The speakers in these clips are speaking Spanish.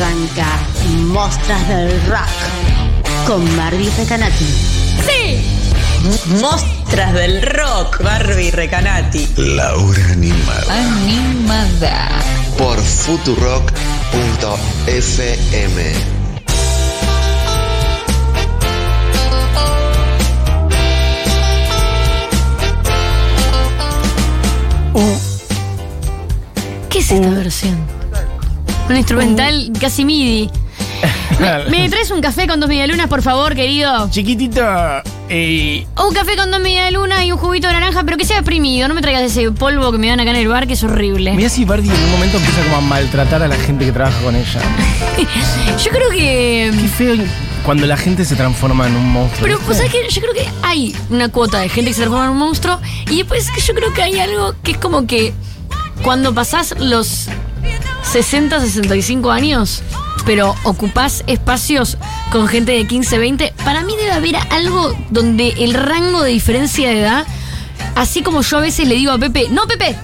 Arranca Mostras del Rock con Barbie Recanati. ¡Sí! Mostras del rock, Barbie Recanati. La hora animada. Animada. Por futurock.fm. ¿Qué es esta versión? Un instrumental casi MIDI. ¿Me, me traes un café con dos medialunas, por favor, querido? Chiquitito, eh, Un café con dos medialunas y un juguito de naranja, pero que sea exprimido. No me traigas ese polvo que me dan acá en el bar, que es horrible. mira si Bardi en un momento empieza como a maltratar a la gente que trabaja con ella. Yo creo que... Qué feo cuando la gente se transforma en un monstruo. Pero, pues, ¿sabes qué? Yo creo que hay una cuota de gente que se transforma en un monstruo. Y después yo creo que hay algo que es como que cuando pasás los 60, 65 años, pero ocupás espacios con gente de 15, 20, para mí debe haber algo donde el rango de diferencia de edad, así como yo a veces le digo a Pepe, no Pepe,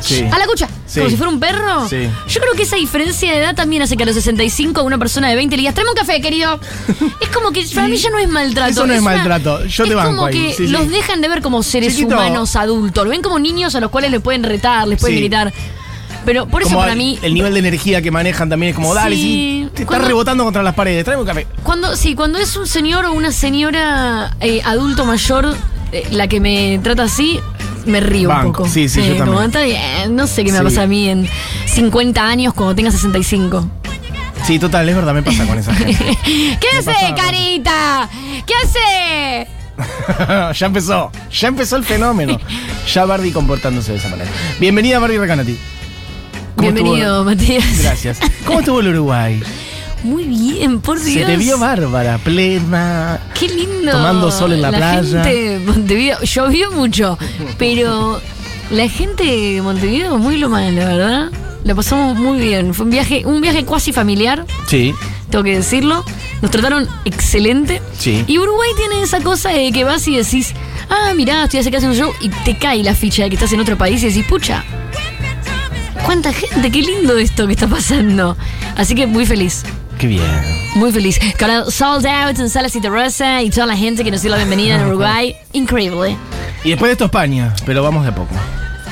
Sí. a la cucha, Sí. como si fuera un perro. Sí. Yo creo que esa diferencia de edad también hace que a los 65 una persona de 20 le digas, tráeme un café, querido. es como que para mí ya no es maltrato. Eso no es maltrato. Yo te es banco como ahí. que los dejan de ver como seres Chiquito. humanos adultos. Lo ven como niños a los cuales le pueden retar, les pueden gritar. Pero por eso Como para el, mí. el nivel de energía que manejan también es como, dale, Sí. sí, te estás rebotando contra las paredes, tráeme un café. Cuando, sí, cuando es un señor o una señora eh, adulto mayor eh, la que me trata así, me río Banco. un poco. Sí, sí, yo como, también. no sé qué me va a pasar a mí en 50 años cuando tenga 65. Sí, total, es verdad, me pasa con esa gente. ¿Qué hace, pasa- carita? ¿Qué hace? ya empezó, ya empezó el fenómeno. Ya Bardi comportándose de esa manera. Bienvenida Bardi Recanati. ¿Cómo Bienvenido? Matías. Gracias. ¿Cómo estuvo el Uruguay? Muy bien, por Dios. Se te vio bárbara, plena. Qué lindo. Tomando sol en la playa. gente de Montevideo, llovió mucho, pero la gente de Montevideo muy lo mal, la verdad. La pasamos muy bien. Fue un viaje, un viaje cuasi familiar, Sí, tengo que decirlo. Nos trataron excelente. Sí. Y Uruguay tiene esa cosa de que vas y decís, ah, mirá, estoy acá haciendo un show, y te cae la ficha de que estás en otro país y decís, pucha, cuánta gente, qué lindo esto que está pasando. Así que muy feliz. qué bien. Muy feliz. Con el Sold Out en Salas y Terraza y toda la gente que nos dio la bienvenida en Uruguay. Increíble. Y después de esto España, pero vamos de a poco.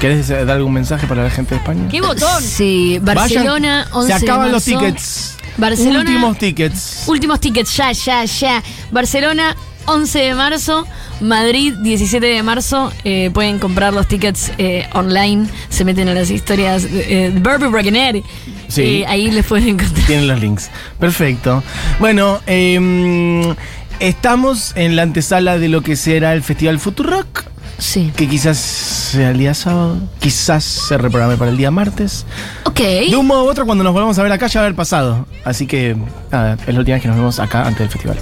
¿Querés dar algún mensaje para la gente de España? ¡Qué botón! Sí, Barcelona, Vayan, 11 Se acaban de los tickets. Barcelona- Últimos tickets. Últimos tickets, ya, ya, ya. Barcelona, 11 de marzo. Madrid, 17 de marzo. Eh, pueden comprar los tickets eh, online. Se meten a las historias de eh, Barbie Braganeri. Sí. Eh, ahí les pueden encontrar. Tienen los links. Perfecto. Bueno, eh, estamos en la antesala de lo que será el Festival Futurock. Sí. Que quizás sea el día sábado, quizás se reprograme para el día martes. Ok. De un modo u otro, cuando nos volvamos a ver acá ya va a haber pasado. Así que, nada, es la última vez que nos vemos acá antes del festival.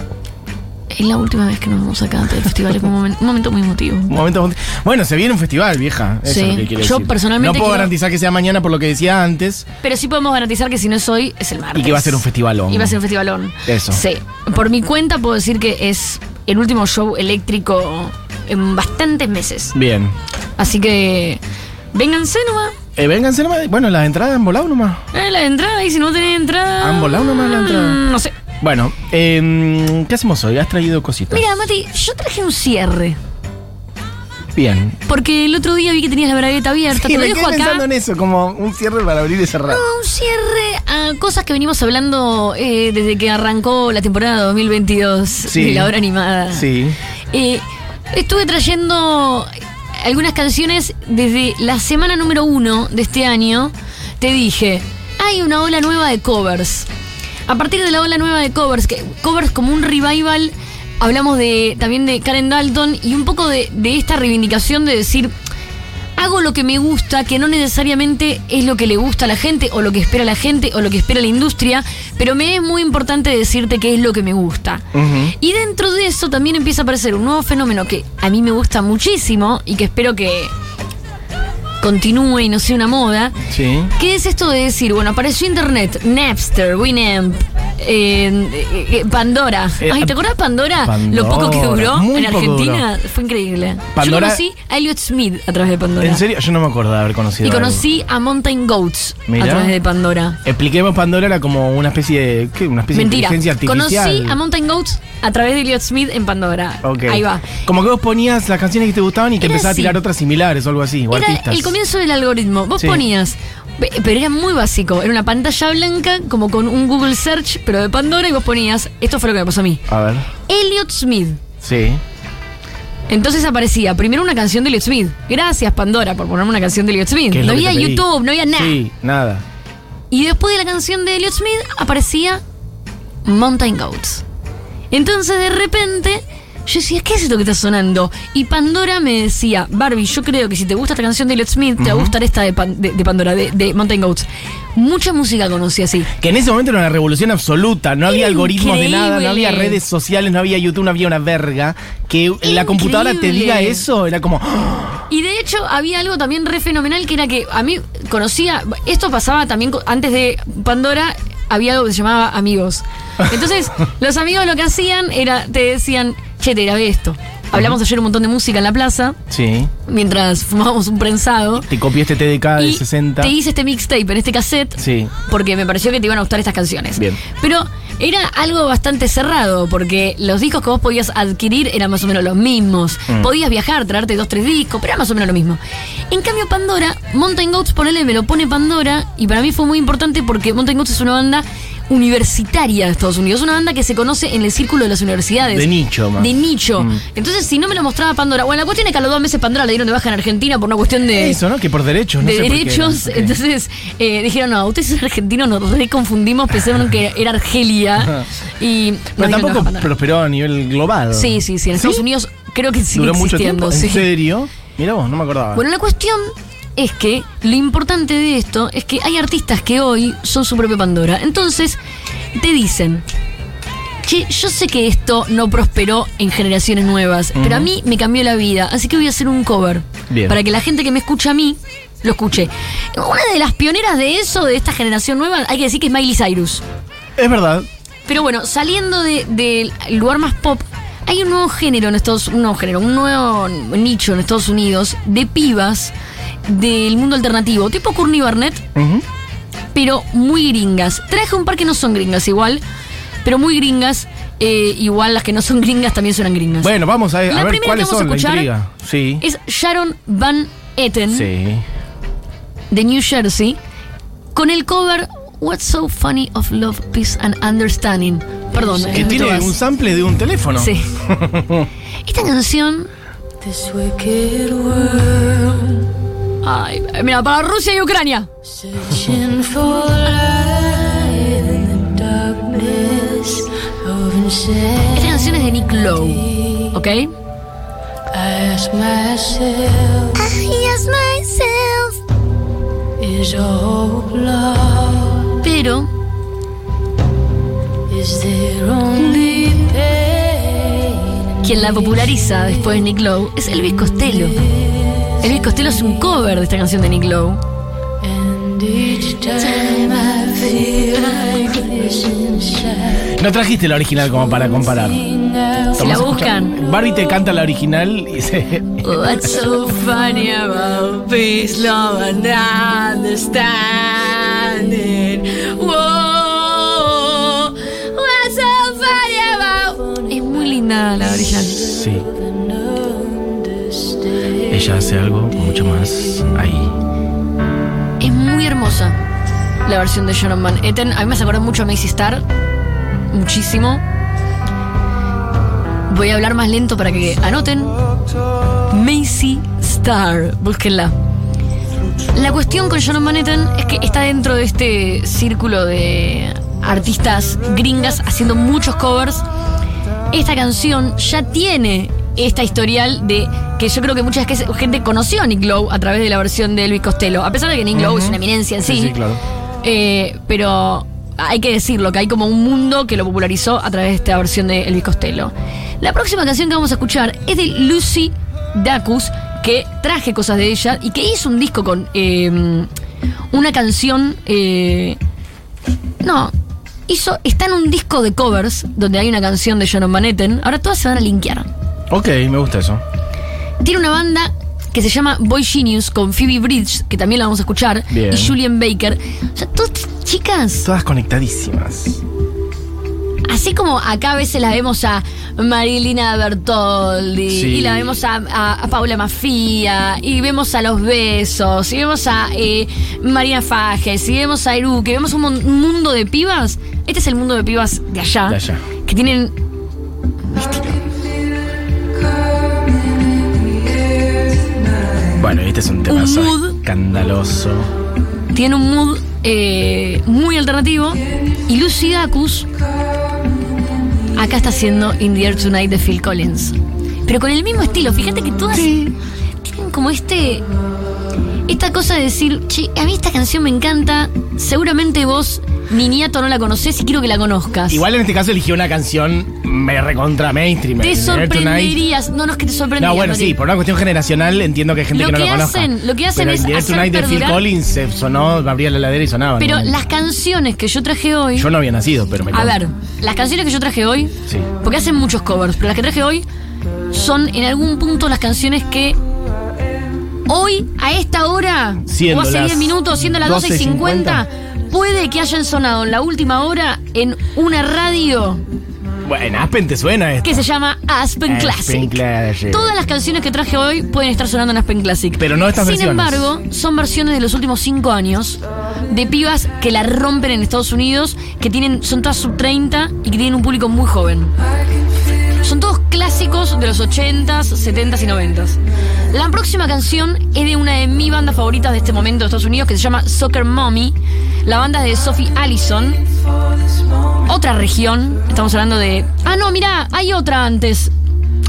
Es la última vez que nos vamos acá antes del festival. Es un momento, un momento muy emotivo. Un momento. Bueno, se viene un festival, vieja. Eso Sí. es lo que quiero Yo decir. personalmente No puedo quiero- garantizar que sea mañana por lo que decía antes. Pero sí podemos garantizar que si no es hoy, es el martes. Y que va a ser un festivalón. Y va a ser un festivalón. Eso. Sí. Por mi cuenta puedo decir que es el último show eléctrico en bastantes meses. Bien. Así que vénganse nomás. Eh, vénganse nomás. Bueno, las entradas han volado nomás. Eh, la entrada, y si no tenés entrada. ¿Han volado nomás la entrada? mm, No sé. Bueno, eh, ¿qué hacemos hoy? Has traído cositas. Mira, Mati, yo traje un cierre. Bien. Porque el otro día vi que tenías la bragueta abierta. Sí, te lo me dejo acá. pensando en eso, como un cierre para abrir y cerrar. No, un cierre a cosas que venimos hablando eh, desde que arrancó la temporada 2022 Sí. de la hora animada. Sí. Eh, estuve trayendo algunas canciones desde la semana número uno de este año. Te dije, hay una ola nueva de covers. A partir de la ola nueva de covers, que covers como un revival, hablamos de también de Karen Dalton y un poco de, de esta reivindicación de decir, hago lo que me gusta, que no necesariamente es lo que le gusta a la gente, o lo que espera la gente, o lo que espera la industria, pero me es muy importante decirte qué es lo que me gusta. Y dentro de eso también empieza a aparecer un nuevo fenómeno que a mí me gusta muchísimo y que espero que continúe y no sea una moda. Sí. ¿Qué es esto de decir, bueno, apareció internet, Napster, Winamp, Eh, eh, Pandora. Eh, Ay, ¿te acuerdas Pandora? Pandora, Lo poco que duró muy en Argentina fue increíble. Pandora- Yo conocí a Elliot Smith a través de Pandora. ¿En serio? Yo no me acuerdo de haber conocido. Y conocí a Mountain Goats Mirá. a través de Pandora. Expliquemos, Pandora era como una especie de. ¿Qué? Una especie Mentira. de inteligencia artificial. Conocí a Mountain Goats a través de Elliot Smith en Pandora. Ahí va. Como que vos ponías las canciones que te gustaban y te Era empezaba a tirar otras similares o algo así, o Era artistas. el comienzo del algoritmo. Vos Sí. ponías, pero era muy básico. Era una pantalla blanca, como con un Google Search, pero de Pandora, y vos ponías, esto fue lo que me pasó a mí. A ver. Elliot Smith. Sí. Entonces aparecía primero una canción de Elliot Smith. Gracias, Pandora, por ponerme una canción de Elliot Smith. ¿Qué es No había? YouTube, no había nada. Sí, nada. Y después de la canción de Elliot Smith aparecía Mountain Goats. Entonces de repente yo decía, ¿qué es esto que está sonando? Y Pandora me decía, Barbie, yo creo que si te gusta esta canción de Elliot Smith, te va a gustar esta de, Pan- de- de Pandora, de, de Mountain Goats. Mucha música conocí así. Que en ese momento era una revolución absoluta. No había Era algoritmos de nada, no había redes sociales, no había YouTube, no había una verga. Que la computadora te diga eso, era como. ¡ah! Y de hecho había algo también re fenomenal que era que a mí conocía, esto pasaba también co- antes de Pandora, había algo que se llamaba amigos. Entonces los amigos lo que hacían era, te decían, che, te grabé esto. Hablamos ayer un montón de música en la plaza, Sí. mientras fumábamos un prensado. Te copié este TDK de y 60. te hice este mixtape en este cassette Sí. porque me pareció que te iban a gustar estas canciones. Bien. Pero era algo bastante cerrado, porque los discos que vos podías adquirir eran más o menos los mismos. Mm. Podías viajar, traerte dos, tres discos, pero era más o menos lo mismo. En cambio, Pandora, Mountain Goats, ponele, me lo pone Pandora, y para mí fue muy importante porque Mountain Goats es una banda universitaria de Estados Unidos, una banda que se conoce en el círculo de las universidades. De nicho, más. De nicho. Mm. Entonces, si no me lo mostraba Pandora, bueno, la cuestión es que a los dos meses Pandora le dieron de baja en Argentina por una cuestión de Eso, ¿no? Que por derechos, no de sé por qué derechos. Entonces eh, dijeron, no, ustedes son argentinos, nos reconfundimos, pensaron que era Argelia. y Pero tampoco prosperó a nivel global. Sí, sí, sí. En Estados Unidos creo que sigue Duró mucho tiempo. ¿En sí. serio? Mira vos, no me acordaba. Bueno, la cuestión es que lo importante de esto es que hay artistas que hoy son su propia Pandora. Entonces, te dicen, che, yo sé que esto no prosperó en generaciones nuevas, pero a mí me cambió la vida, así que voy a hacer un cover. Bien. Para que la gente que me escucha a mí lo escuche. Una de las pioneras de eso, de esta generación nueva, hay que decir que es Miley Cyrus. es verdad. Pero bueno, saliendo de- del lugar más pop, hay un nuevo género en Estados un nuevo género, un nuevo nicho en Estados Unidos de pibas del mundo alternativo, tipo Courtney Barnett, pero muy gringas. Traje un par que no son gringas igual, pero muy gringas. eh, igual las que no son gringas también suenan gringas. Bueno, vamos a, a La ver primera cuáles que vamos a son, escuchar. Sí. Es Sharon Van Etten Sí. de New Jersey con el cover What's So Funny of Love, Peace and Understanding. Perdón, Que eh, tiene todas. un sample de un teléfono. Sí. Esta canción. This wicked world Ay, mira, para Rusia y Ucrania. Esta canción es de Nick Lowe. ¿Ok? I ask myself, is hope lost? Pero Is there only pain? quien la populariza después de Nick Lowe es Elvis Costello. Elvis Costello es un cover de esta canción de Nick Lowe. And each time I feel like this inside, No trajiste la original como para comparar. Si la buscan. Barbie te canta la original y se. What's so funny about peace, love and understanding? Whoa, what's so funny about... Es muy linda la original. Sí. Ella hace algo mucho más ahí. Es muy hermosa la versión de Sharon Van Etten. A mí me hace mucho a Macy Star. Muchísimo. Voy a hablar más lento para que anoten. Macy Star. Búsquenla. La cuestión con Sharon Van Etten es que está dentro de este círculo de artistas gringas haciendo muchos covers. Esta canción ya tiene esta historial de que yo creo que mucha gente conoció a Nick Lowe a través de la versión de Elvis Costello. A pesar de que Nick Lowe es una eminencia en sí. Sí, sí, claro. Eh, pero hay que decirlo, que hay como un mundo que lo popularizó a través de esta versión de Elvis Costello. La próxima canción que vamos a escuchar es de Lucy Dacus, que traje cosas de ella y que hizo un disco con eh, una canción. eh, no, hizo, está en un disco de covers donde hay una canción de John Van Etten. Ahora todas se van a linkear. Ok, me gusta eso. Tiene una banda que se llama Boy Genius con Phoebe Bridge, que también la vamos a escuchar, Bien. y Julian Baker. O sea, todas chicas, Todas conectadísimas. así como acá a veces la vemos a Marilina Bertoldi, Sí. y la vemos a, a- a Paula Mafia, y vemos a Los Besos, y vemos a eh, Marina Fajes, y vemos a Eru, que vemos un mundo de pibas. Este es el mundo de pibas de allá, De allá. que tienen Bueno, este es un tema mood. escandaloso. tiene un mood eh, muy alternativo. Y Lucy Dacus acá está haciendo In the Air Tonight de Phil Collins. Pero con el mismo estilo. Fíjate que todas tienen como este. Esta cosa de decir, che, a mí esta canción me encanta. Seguramente vos, niñato, no la conocés y quiero que la conozcas. Igual en este caso eligió una canción me recontra mainstream. te sorprenderías. No, no es que te sorprenderías. No, bueno, Mati. sí, por una cuestión generacional entiendo que hay gente Lo que no lo conozca. hacen- lo que hacen Pero es Air hacer Tonight de Phil Collins se sonó, abría la heladera y sonaba. Pero ¿no? las canciones que yo traje hoy. Yo no había nacido, pero me A ver, las canciones que yo traje hoy, Sí. porque hacen muchos covers, pero las que traje hoy son en algún punto las canciones que hoy, a esta hora, Siendo o hace las 10 minutos, siendo las 12 y 50, 12:50, puede que hayan sonado en la última hora en una radio Bueno, Aspen te suena esto. que se llama Aspen, Aspen Classic. Classic. Todas las canciones que traje hoy pueden estar sonando en Aspen Classic. Pero no estas Sin versiones. embargo, son versiones de los últimos 5 años de pibas que la rompen en Estados Unidos, que tienen, son todas sub 30 y que tienen un público muy joven. Son todos clásicos de los 80s, 70s y 90s. La próxima canción es de una de mis bandas favoritas de este momento de Estados Unidos que se llama Soccer Mommy. La banda es de Sophie Allison. Otra región. Estamos hablando de. Ah, no, mira, hay otra antes.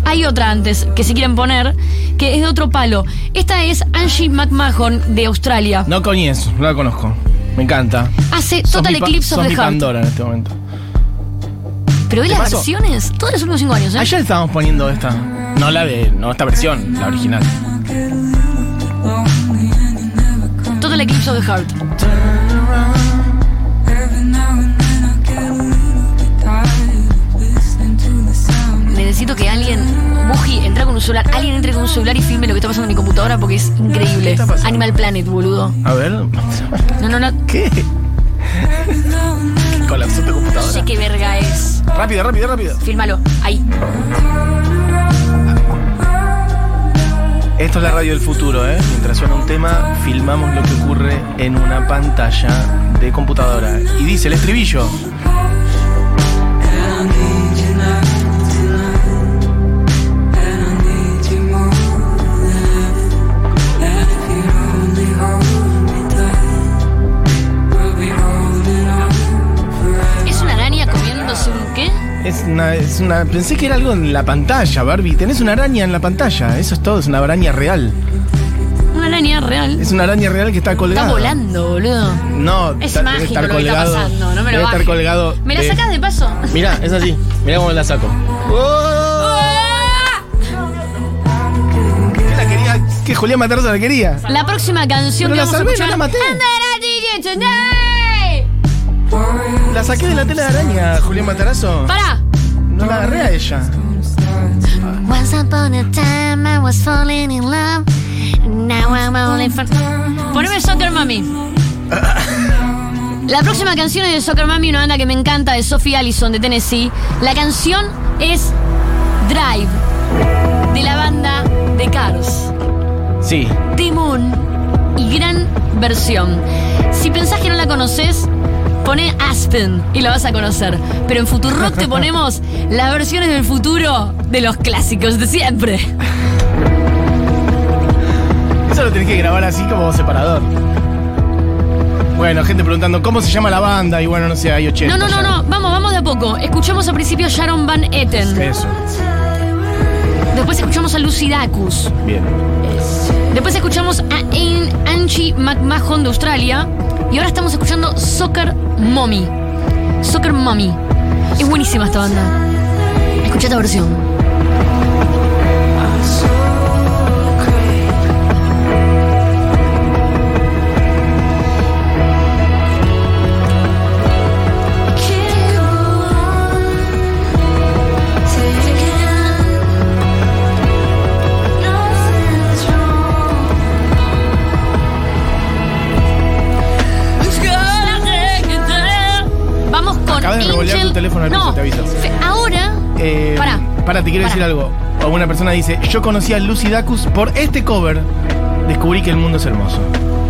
Hay otra antes que si quieren poner, que es de otro palo. Esta es Angie McMahon de Australia. No coñes, no la conozco. Me encanta. Hace Total Eclipse of the Heart. Pandora en este momento. Pero ve ¿Qué las versiones, todos los últimos cinco años, ¿eh? Ayer estábamos poniendo esta. No la de. No esta versión, la original. Total Eclipse of the Heart. Celular, alguien entre con un celular y filme lo que está pasando en mi computadora porque es increíble. está pasando? Animal Planet, boludo. A ver. No, no, no. ¿Qué? Colapsó tu No computadora. sé qué verga es. Rápido, rápido, rápido. Fílmalo. Ahí. Esto es la radio del futuro, ¿eh? Mientras suena un tema, filmamos lo que ocurre en una pantalla de computadora. Y dice el estribillo. Una, es una. Pensé que era algo en la pantalla, Barbie. Tenés una araña en la pantalla. Eso es todo, es una araña real. Una araña real. Es una araña real que está colgada. Está volando, boludo. No, Es está- debe mágico estar lo que colgado. está pasando, no me lo debe estar colgado. ¿Me la de- sacas de paso? Mira, es así. Mira cómo la saco. ¿Qué la quería? ¿Qué Julián Matarza la quería? La próxima canción Pero que la vamos a salvé, escuchar. no la maté. La saqué de la tela de araña, Julián Matarazo. Pará. No la agarré a ella. Once upon a time I was falling in love. Now I'm only for... Poneme Soccer Mami. La próxima canción es de Soccer Mami, una banda que me encanta, de Sophie Allison de Tennessee. La canción es Drive, de la banda de Cars. Sí. Timón y gran versión. Si pensás que no la conoces, pone Aspen y la vas a conocer. Pero en Futurock te ponemos las versiones del futuro de los clásicos de siempre. Eso lo tenés que grabar así como separador. Bueno, gente preguntando cómo se llama la banda y bueno, no sé, hay 80. No, no, no, ya. no, vamos, vamos de a poco. Escuchamos al principio a Sharon Van Etten. Eso. Después escuchamos a Lucy Dacus. Bien. Después escuchamos a An- Angie McMahon de Australia. Y ahora estamos escuchando Soccer Mommy. Soccer Mommy. Es buenísima esta banda. Escucha esta versión. Tu teléfono al piso, no, te ahora. Eh, Pará. Pará, te quiero Pará. decir algo. O una persona dice, yo conocí a Lucy Dacus por este cover. Descubrí que el mundo es hermoso.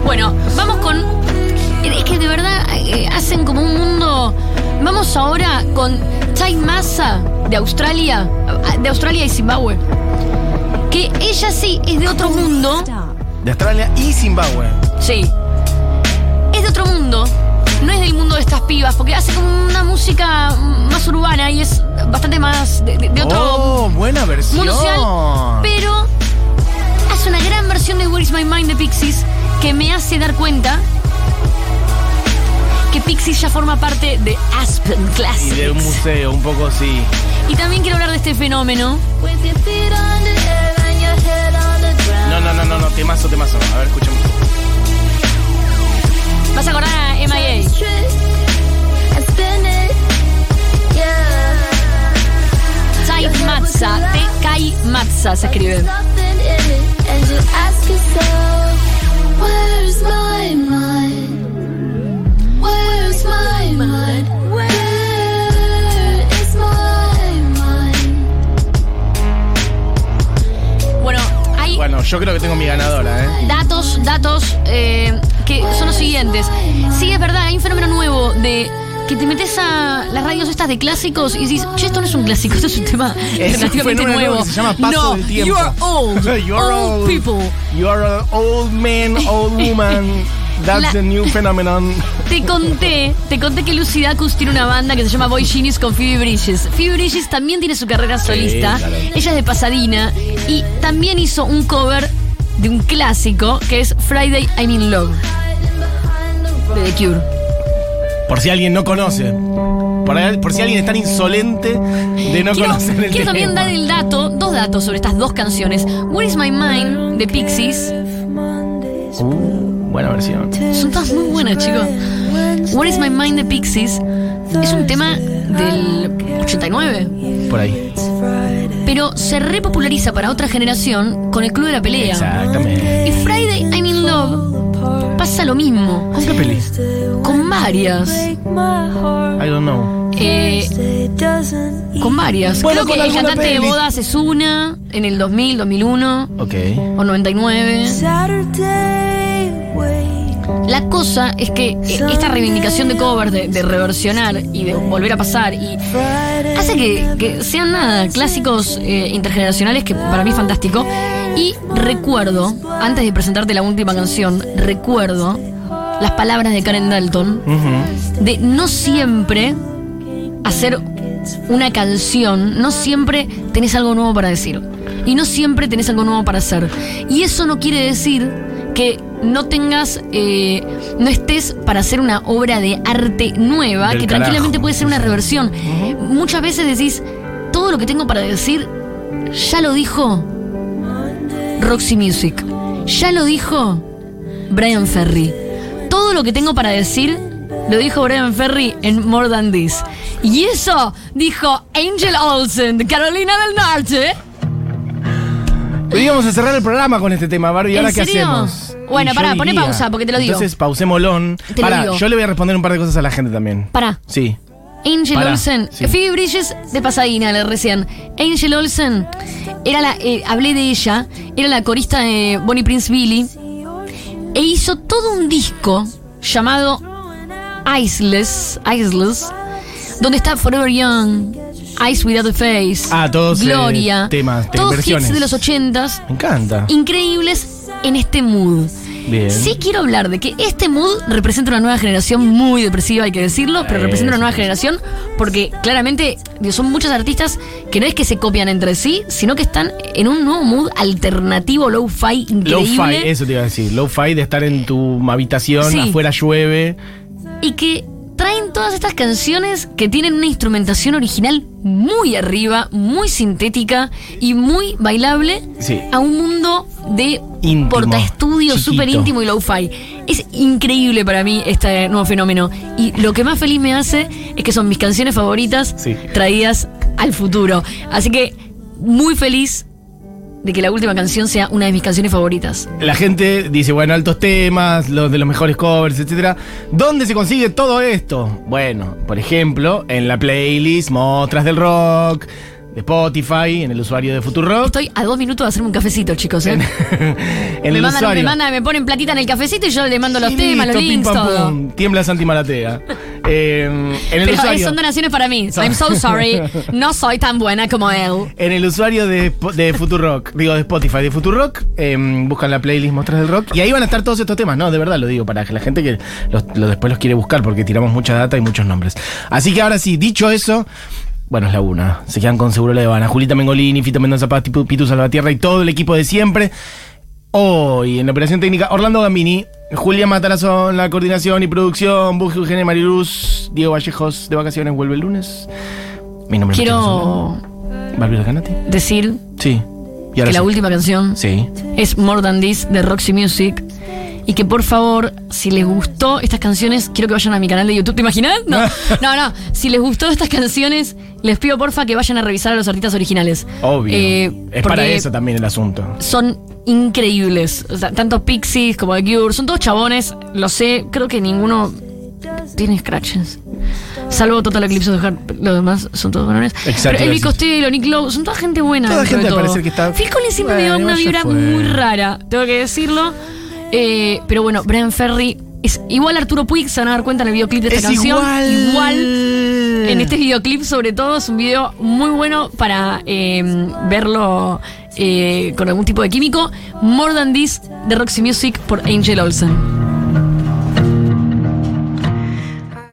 Bueno, vamos con. Es que de verdad eh, hacen como un mundo. Vamos ahora con Tai Massa de Australia, de Australia y Zimbabue. Que ella sí es de otro mundo. De Australia y Zimbabue. Sí. Es de otro mundo. No es del mundo de estas pibas, porque hace como una música más urbana y es bastante más de, de- de otro Oh, buena versión. mundo social. Pero hace una gran versión de Where is My Mind de Pixies que me hace dar cuenta que Pixies ya forma parte de Aspen Y Classics. de un museo, un poco así. Y también quiero hablar de este fenómeno. No, no, no, no, no, temazo, temazo. A ver, escuchemos. Vas a acordar a MIA. Tai Matza, T-Kai Matza se escribe. Where's my mind? Yo creo que tengo mi ganadora, ¿eh? datos, datos eh, que son los siguientes. Sí, es verdad, hay un fenómeno nuevo de que te metes a las radios estas de clásicos y dices, che, esto no es un clásico, esto es un tema Es relativamente nuevo. que se llama paso no, del tiempo. you are old. You are old, old. people. You are an old man, old woman. That's La- the new phenomenon. Te conté, te conté que Lucy Dacus tiene una banda que se llama Boy Genius con Phoebe Bridges. Phoebe Bridges también tiene su carrera solista. claro. Ella es de Pasadena y también hizo un cover de un clásico que es Friday I'm in Love de The Cure. Por si alguien no conoce. Por, si alguien es tan insolente de no quiero conocer el quiero también dar el dato, dos datos sobre estas dos canciones. Where is My Mind de Pixies. Uh, buena versión. Son todas muy buenas, chicos. Where is My Mind de Pixies es un tema del 89. Por ahí. pero se repopulariza para otra generación con el Club de la Pelea. Exactamente. Y Friday I'm in Love pasa lo mismo, ¿Con qué peli? con varias. I don't know. eh, con varias. Bueno, Creo con que el alguna cantante de bodas es una, en el 2000, 2001 Ok. o 99. La cosa es que eh, esta reivindicación de covers, de, de reversionar y de volver a pasar, y hace que, que sean nada, clásicos eh, intergeneracionales que para mí es fantástico. Y recuerdo, antes de presentarte la última canción, recuerdo las palabras de Karen Dalton de no siempre hacer una canción, no siempre tenés algo nuevo para decir. Y no siempre tenés algo nuevo para hacer. Y eso no quiere decir que no tengas, eh, no estés para hacer una obra de arte nueva, Del que tranquilamente puede ser una reversión. Muchas veces decís, todo lo que tengo para decir, ya lo dijo Roxy Music, ya lo dijo Brian Ferry. Todo lo que tengo para decir lo dijo Brian Ferry en More Than This. Y eso dijo Angel Olsen de Carolina del Norte. Íbamos a cerrar el programa con este tema, Barbie. ¿Y ¿En ahora qué serio? hacemos? Bueno, pará, poné pausa, porque te lo digo. Entonces pausémolón. Te lo Pará, digo. yo le voy a responder un par de cosas a la gente también. Pará. Sí. Angel Pará, Olsen, sí. Phoebe Bridges de Pasadena, le recién. Angel Olsen, era la, eh, hablé de ella, era la corista de Bonnie Prince Billy, e hizo todo un disco llamado Iceless, Iceless, donde está Forever Young, Eyes Without a Face, Ah, todos, eh, Gloria, temas, te- todos versiones. hits de los ochentas, Me encanta. increíbles en este mood. Bien. Sí quiero hablar de que este mood representa una nueva generación muy depresiva, hay que decirlo, pero Eh, representa una nueva generación porque claramente digo, son muchos artistas que no es que se copian entre sí, sino que están en un nuevo mood alternativo, low-fi, increíble. Low-fi, eso te iba a decir. Low-fi de estar en tu habitación, Sí. afuera llueve. y que traen todas estas canciones que tienen una instrumentación original muy arriba, muy sintética y muy bailable Sí. a un mundo de Íntimo, portaestudio súper íntimo y low-fi. Es increíble para mí este nuevo fenómeno. Y lo que más feliz me hace es que son mis canciones favoritas Sí. traídas al futuro. Así que muy feliz de que la última canción sea una de mis canciones favoritas. La gente dice, bueno, altos temas, los de los mejores covers, etcétera. ¿Dónde se consigue todo esto? Bueno, por ejemplo, en la playlist Mostras del Rock, de Spotify, en el usuario de Futurock. Estoy a dos minutos de hacerme un cafecito, chicos. ¿eh? en me, el mandan, me, mandan- me ponen platita en el cafecito y yo le mando los temas, los pim, links, pam, todo. pum. Tiembla Santi Maratea. Eh, en el Pero usuario. son donaciones para mí. I'm so sorry. No soy tan buena como él. En el usuario de, de Futurock, digo de Spotify, de Futurock, eh, buscan la playlist Mostras del Rock y ahí van a estar todos estos temas, no, de verdad lo digo, para que la gente que los, los después los quiere buscar porque tiramos mucha data y muchos nombres. Así que ahora sí, dicho eso, bueno, es la una, se quedan con seguro la Habana, Julita Mengolini, Fito Mendoza Paz, Pitu Salvatierra y todo el equipo de siempre. Hoy en la operación técnica, Orlando Gambini, Julia Matarazo en la coordinación y producción, Buji Eugenia Mariluz, Diego Vallejos de vacaciones, vuelve el lunes. Mi nombre es Quiero Canati. decir Sí. Y ahora que la última canción Sí. es More Than This de Roxy Music. Y que por favor, si les gustó estas canciones, quiero que vayan a mi canal de YouTube. ¿Te imaginas? No, no, no. Si les gustó estas canciones, les pido porfa que vayan a revisar a los artistas originales. Obvio. Eh, es para eso también el asunto. Son increíbles. O sea, tanto Pixies como The Cure. Son todos chabones, lo sé. Creo que ninguno tiene scratches. Salvo Total Eclipse the Heart, los demás son todos varones. Exacto, Pero Elvis. Costello, Nick Lowe, son toda gente buena. Toda gente de todo. parecer que está- Phil Collins siempre me dio una vibra fue. muy rara, tengo que decirlo. Eh, pero bueno, Brian Ferry es igual a Arturo Puig, se van a dar cuenta en el videoclip de esta Es canción. igual. Igual. En este videoclip, sobre todo, es un video muy bueno para eh, verlo eh, con algún tipo de químico. More Than This de Roxy Music por Angel Olsen.